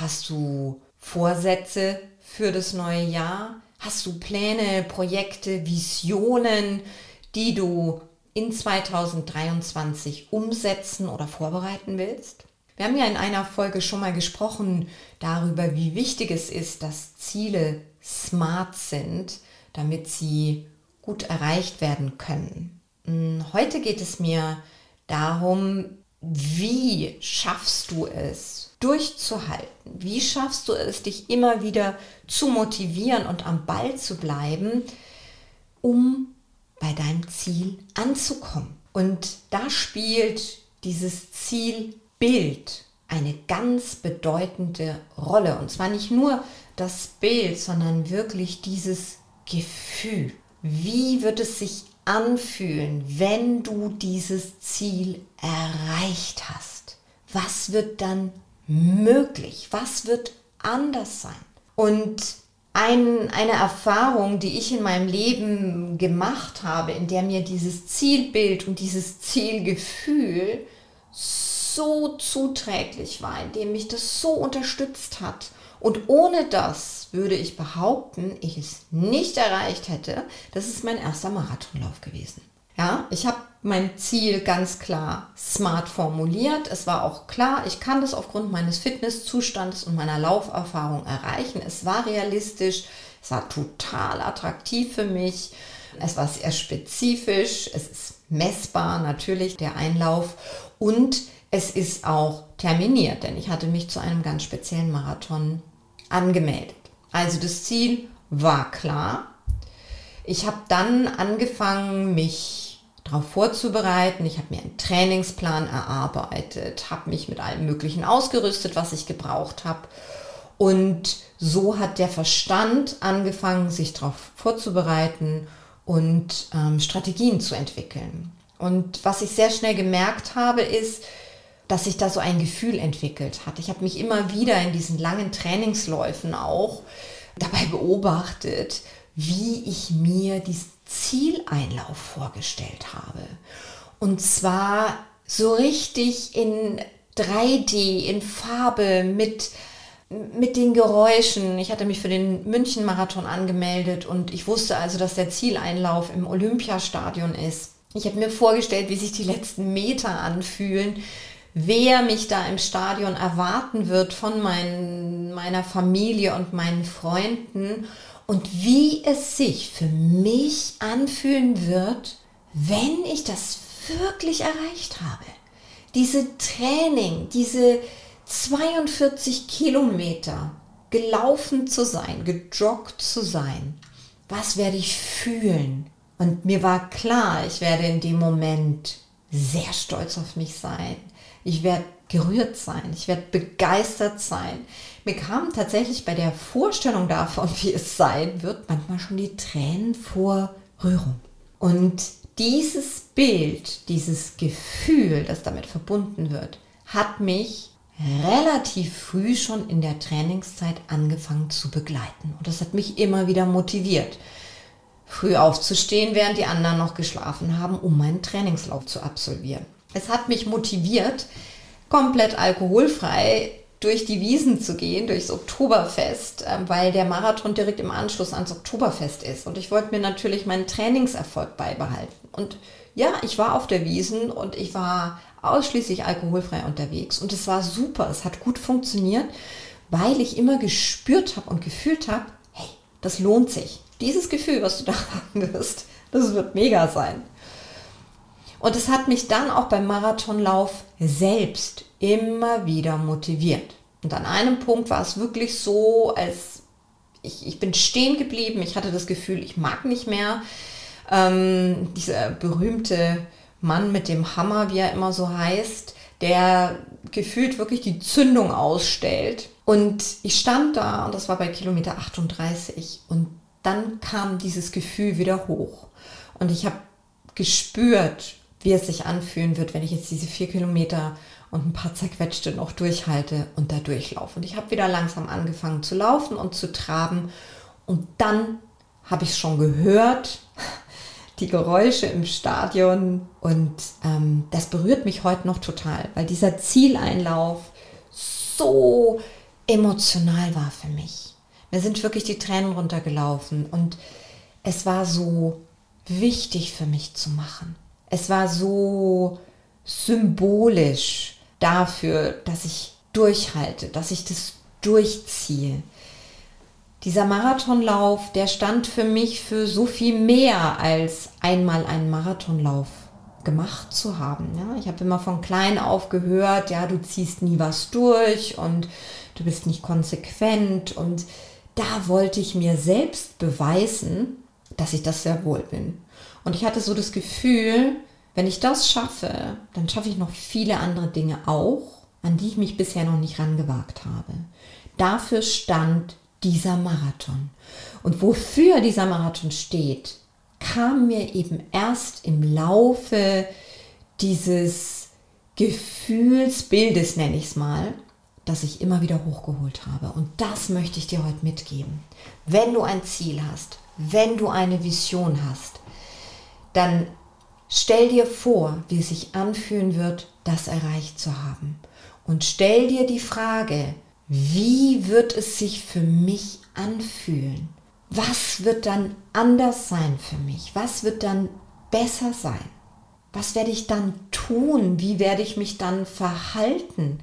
Hast du Vorsätze für das neue Jahr? Hast du Pläne, Projekte, Visionen, die du in 2023 umsetzen oder vorbereiten willst? Wir haben ja in einer Folge schon mal gesprochen darüber, wie wichtig es ist, dass Ziele smart sind, damit sie gut erreicht werden können. Hm, heute geht es mir darum, wie schaffst du es, durchzuhalten? Wie schaffst du es, dich immer wieder zu motivieren und am Ball zu bleiben, um bei deinem Ziel anzukommen? Und da spielt dieses Zielbild eine ganz bedeutende Rolle. Und zwar nicht nur das Bild, sondern wirklich dieses Gefühl. Wie wird es sich anfühlen, wenn du dieses Ziel erreicht hast? Was wird dann möglich? Was wird anders sein? Und ein, eine Erfahrung, die ich in meinem Leben gemacht habe, in der mir dieses Zielbild und dieses Zielgefühl so zuträglich war, in dem mich das so unterstützt hat. Und ohne das würde ich behaupten, ich es nicht erreicht hätte. Das ist mein erster Marathonlauf gewesen. Ja, ich habe mein Ziel ganz klar smart formuliert. Es war auch klar, ich kann das aufgrund meines Fitnesszustandes und meiner Lauferfahrung erreichen. Es war realistisch, es war total attraktiv für mich. Es war sehr spezifisch, es ist messbar natürlich der Einlauf und es ist auch terminiert, denn ich hatte mich zu einem ganz speziellen Marathon angemeldet. Also das Ziel war klar. Ich habe dann angefangen, mich darauf vorzubereiten. Ich habe mir einen Trainingsplan erarbeitet, habe mich mit allem Möglichen ausgerüstet, was ich gebraucht habe. Und so hat der Verstand angefangen, sich darauf vorzubereiten und ähm, Strategien zu entwickeln. Und was ich sehr schnell gemerkt habe, ist, dass sich da so ein Gefühl entwickelt hat. Ich habe mich immer wieder in diesen langen Trainingsläufen auch dabei beobachtet, wie ich mir diesen Zieleinlauf vorgestellt habe. Und zwar so richtig in 3D, in Farbe, mit, mit den Geräuschen. Ich hatte mich für den München-Marathon angemeldet und ich wusste also, dass der Zieleinlauf im Olympiastadion ist. Ich habe mir vorgestellt, wie sich die letzten Meter anfühlen, wer mich da im Stadion erwarten wird von mein, meiner Familie und meinen Freunden und wie es sich für mich anfühlen wird, wenn ich das wirklich erreicht habe. Diese Training, diese 42 Kilometer gelaufen zu sein, gejoggt zu sein, was werde ich fühlen? Und mir war klar, ich werde in dem Moment sehr stolz auf mich sein. Ich werde gerührt sein, ich werde begeistert sein. Mir kamen tatsächlich bei der Vorstellung davon, wie es sein wird, manchmal schon die Tränen vor Rührung. Und dieses Bild, dieses Gefühl, das damit verbunden wird, hat mich relativ früh schon in der Trainingszeit angefangen zu begleiten. Und das hat mich immer wieder motiviert, früh aufzustehen, während die anderen noch geschlafen haben, um meinen Trainingslauf zu absolvieren. Es hat mich motiviert, komplett alkoholfrei durch die Wiesen zu gehen, durchs Oktoberfest, ähm, weil der Marathon direkt im Anschluss ans Oktoberfest ist. Und ich wollte mir natürlich meinen Trainingserfolg beibehalten. Und ja, ich war auf der Wiesen und ich war ausschließlich alkoholfrei unterwegs. Und es war super, es hat gut funktioniert, weil ich immer gespürt habe und gefühlt habe, hey, das lohnt sich. Dieses Gefühl, was du da haben wirst, das wird mega sein. Und es hat mich dann auch beim Marathonlauf selbst immer wieder motiviert. Und an einem Punkt war es wirklich so, als ich, ich bin stehen geblieben. Ich hatte das Gefühl, ich mag nicht mehr. Ähm, dieser berühmte Mann mit dem Hammer, wie er immer so heißt, der gefühlt wirklich die Zündung ausstellt. Und ich stand da und das war bei Kilometer 38 und dann kam dieses Gefühl wieder hoch. Und ich habe gespürt, wie es sich anfühlen wird, wenn ich jetzt diese vier Kilometer und ein paar zerquetschte noch durchhalte und da durchlaufe. Und ich habe wieder langsam angefangen zu laufen und zu traben. Und dann habe ich schon gehört, die Geräusche im Stadion. Und ähm, das berührt mich heute noch total, weil dieser Zieleinlauf so emotional war für mich. Mir sind wirklich die Tränen runtergelaufen und es war so wichtig für mich zu machen. Es war so symbolisch dafür, dass ich durchhalte, dass ich das durchziehe. Dieser Marathonlauf, der stand für mich für so viel mehr als einmal einen Marathonlauf gemacht zu haben. Ja, ich habe immer von klein auf gehört, ja, du ziehst nie was durch und du bist nicht konsequent. Und da wollte ich mir selbst beweisen, dass ich das sehr wohl bin. Und ich hatte so das Gefühl, wenn ich das schaffe, dann schaffe ich noch viele andere Dinge auch, an die ich mich bisher noch nicht rangewagt habe. Dafür stand dieser Marathon. Und wofür dieser Marathon steht, kam mir eben erst im Laufe dieses Gefühlsbildes, nenne ich es mal, das ich immer wieder hochgeholt habe. Und das möchte ich dir heute mitgeben. Wenn du ein Ziel hast, wenn du eine Vision hast, dann stell dir vor, wie es sich anfühlen wird, das erreicht zu haben. Und stell dir die Frage, wie wird es sich für mich anfühlen? was wird dann anders sein für mich? Was wird dann besser sein? Was werde ich dann tun? Wie werde ich mich dann verhalten,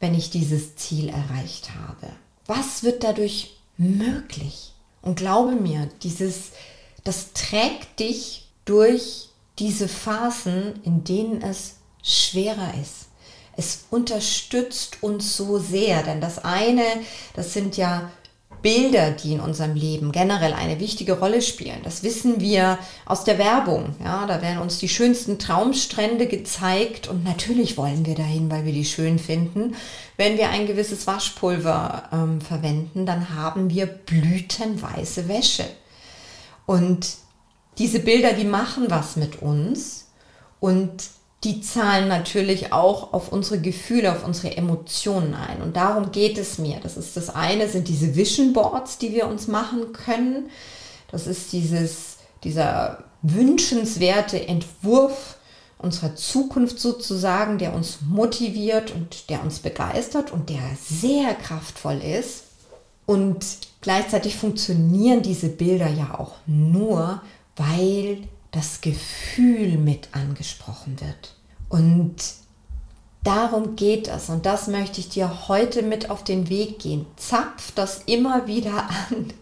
wenn ich dieses Ziel erreicht habe? Was wird dadurch möglich? Und glaube mir, dieses, das trägt dich durch diese Phasen, in denen es schwerer ist. Es unterstützt uns so sehr, denn das eine, das sind ja Bilder, die in unserem Leben generell eine wichtige Rolle spielen. Das wissen wir aus der Werbung. Ja, da werden uns die schönsten Traumstrände gezeigt und natürlich wollen wir dahin, weil wir die schön finden. Wenn wir ein gewisses Waschpulver ähm, verwenden, dann haben wir blütenweiße Wäsche. Und diese Bilder, die machen was mit uns und die zahlen natürlich auch auf unsere Gefühle, auf unsere Emotionen ein. Und darum geht es mir. Das ist das eine, sind diese Vision Boards, die wir uns machen können. Das ist dieses, dieser wünschenswerte Entwurf unserer Zukunft sozusagen, der uns motiviert und der uns begeistert und der sehr kraftvoll ist. Und gleichzeitig funktionieren diese Bilder ja auch nur, weil das Gefühl mit angesprochen wird. Und darum geht es und das möchte ich dir heute mit auf den Weg gehen. Zapf das immer wieder an.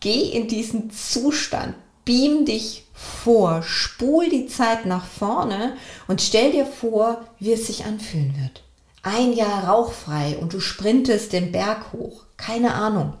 Geh in diesen Zustand, beam dich vor, spul die Zeit nach vorne und stell dir vor, wie es sich anfühlen wird. Ein Jahr rauchfrei und du sprintest den Berg hoch. Keine Ahnung.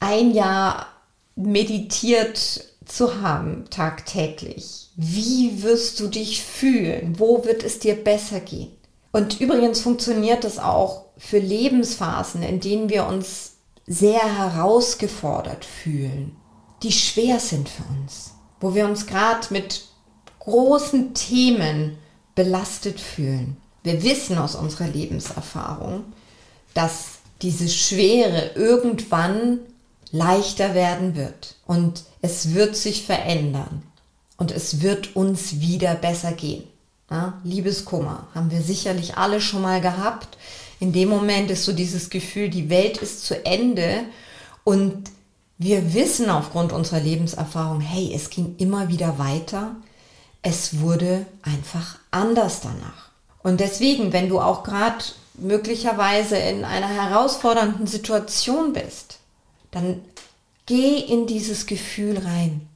Ein Jahr meditiert zu haben tagtäglich. Wie wirst du dich fühlen? Wo wird es dir besser gehen? Und übrigens funktioniert das auch für Lebensphasen, in denen wir uns sehr herausgefordert fühlen, die schwer sind für uns, wo wir uns gerade mit großen Themen belastet fühlen. Wir wissen aus unserer Lebenserfahrung, dass diese Schwere irgendwann leichter werden wird und es wird sich verändern und es wird uns wieder besser gehen. Ja, Liebeskummer haben wir sicherlich alle schon mal gehabt. In dem Moment ist so dieses Gefühl, die Welt ist zu Ende und wir wissen aufgrund unserer Lebenserfahrung, hey, es ging immer wieder weiter. Es wurde einfach anders danach. Und deswegen, wenn du auch gerade möglicherweise in einer herausfordernden Situation bist, dann geh in dieses Gefühl rein.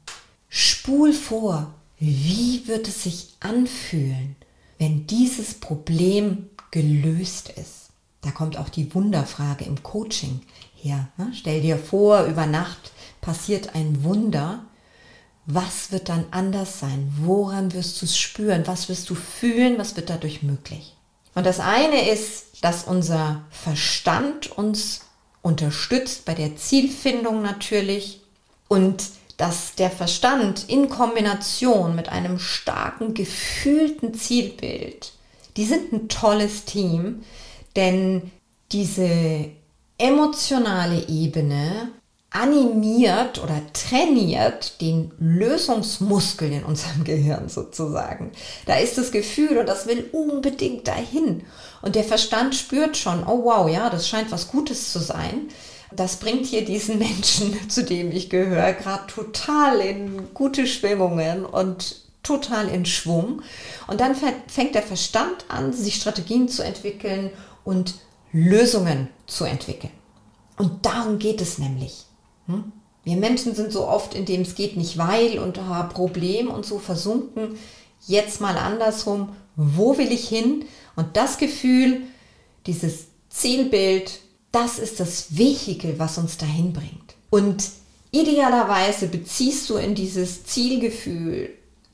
Spul vor, wie wird es sich anfühlen, wenn dieses Problem gelöst ist. Da kommt auch die Wunderfrage im Coaching her. Ne? Stell dir vor, über Nacht passiert ein Wunder. Was wird dann anders sein? Woran wirst du es spüren? Was wirst du fühlen? Was wird dadurch möglich? Und das eine ist, dass unser Verstand uns unterstützt bei der Zielfindung natürlich und dass der Verstand in Kombination mit einem starken gefühlten Zielbild, die sind ein tolles Team, denn diese emotionale Ebene animiert oder trainiert den Lösungsmuskel in unserem Gehirn sozusagen. Da ist das Gefühl und das will unbedingt dahin. Und der Verstand spürt schon, oh wow, ja, das scheint was Gutes zu sein. Das bringt hier diesen Menschen, zu dem ich gehöre, gerade total in gute Schwingungen und total in Schwung. Und dann fängt der Verstand an, sich Strategien zu entwickeln und Lösungen zu entwickeln. Und darum geht es nämlich. Hm? Wir Menschen sind so oft in dem es geht nicht weil und ah, Problem und so versunken. Jetzt mal andersrum, wo will ich hin? Und das Gefühl, dieses Zielbild, das ist das Vehikel, was uns dahin bringt. Und idealerweise beziehst du in dieses Zielgefühl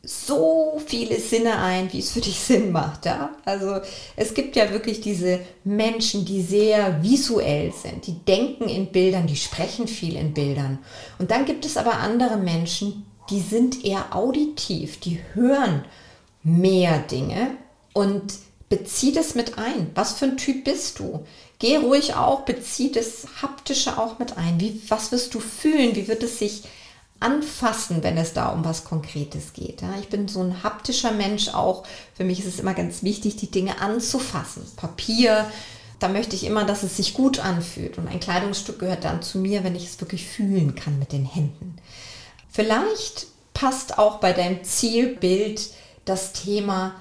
so viele Sinne ein, wie es für dich Sinn macht. Ja? Also es gibt ja wirklich diese Menschen, die sehr visuell sind, die denken in Bildern, die sprechen viel in Bildern. Und dann gibt es aber andere Menschen, die sind eher auditiv, die hören mehr Dinge und bezieh das mit ein. Was für ein Typ bist du? Geh ruhig auch, bezieh das Haptische auch mit ein. Wie, was wirst du fühlen? Wie wird es sich anfassen, wenn es da um was Konkretes geht. Ja, ich bin so ein haptischer Mensch auch. Für mich ist es immer ganz wichtig, die Dinge anzufassen. Papier, da möchte ich immer, dass es sich gut anfühlt. Und ein Kleidungsstück gehört dann zu mir, wenn ich es wirklich fühlen kann mit den Händen. Vielleicht passt auch bei deinem Zielbild das Thema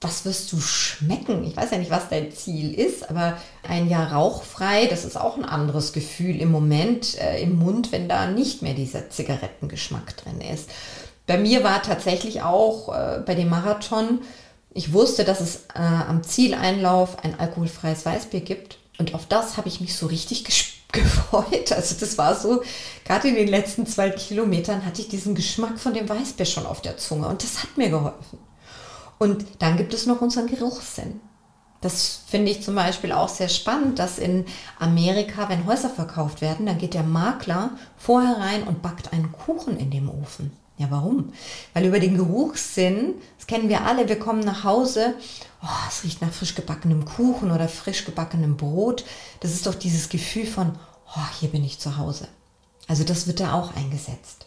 was wirst du schmecken? Ich weiß ja nicht, was dein Ziel ist, aber ein Jahr rauchfrei, das ist auch ein anderes Gefühl im Moment äh, im Mund, wenn da nicht mehr dieser Zigarettengeschmack drin ist. Bei mir war tatsächlich auch äh, bei dem Marathon, ich wusste, dass es äh, am Zieleinlauf ein alkoholfreies Weißbier gibt und auf das habe ich mich so richtig gefreut. Also das war so, gerade in den letzten zwei Kilometern hatte ich diesen Geschmack von dem Weißbier schon auf der Zunge und das hat mir geholfen. Und dann gibt es noch unseren Geruchssinn. Das finde ich zum Beispiel auch sehr spannend, dass in Amerika, wenn Häuser verkauft werden, dann geht der Makler vorher rein und backt einen Kuchen in dem Ofen. Ja, warum? Weil über den Geruchssinn, das kennen wir alle, wir kommen nach Hause, oh, es riecht nach frisch gebackenem Kuchen oder frisch gebackenem Brot. Das ist doch dieses Gefühl von, oh, hier bin ich zu Hause. Also das wird da auch eingesetzt.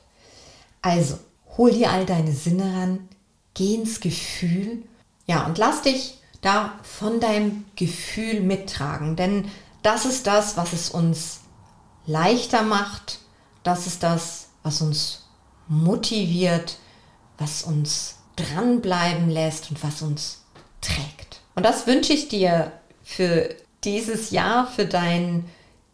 Also, hol dir all deine Sinne ran, geh ins Gefühl. Ja, und lass dich da von deinem Gefühl mittragen, denn das ist das, was es uns leichter macht. Das ist das, was uns motiviert, was uns dranbleiben lässt und was uns trägt. Und das wünsche ich dir für dieses Jahr, für dein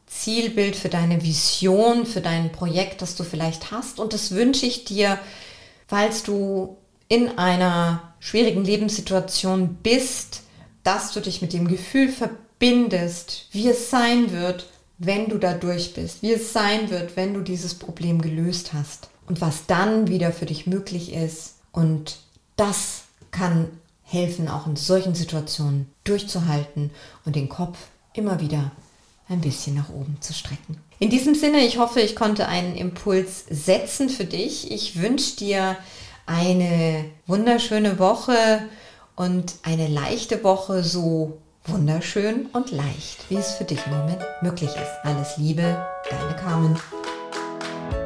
Zielbild, für deine Vision, für dein Projekt, das du vielleicht hast. Und das wünsche ich dir, falls du in einer schwierigen Lebenssituation bist, dass du dich mit dem Gefühl verbindest, wie es sein wird, wenn du da durch bist, wie es sein wird, wenn du dieses Problem gelöst hast und was dann wieder für dich möglich ist. Und das kann helfen, auch in solchen Situationen durchzuhalten und den Kopf immer wieder ein bisschen nach oben zu strecken. In diesem Sinne, ich hoffe, ich konnte einen Impuls setzen für dich. Ich wünsche dir eine wunderschöne Woche und eine leichte Woche so wunderschön und leicht, wie es für dich im Moment möglich ist. Alles Liebe, deine Carmen.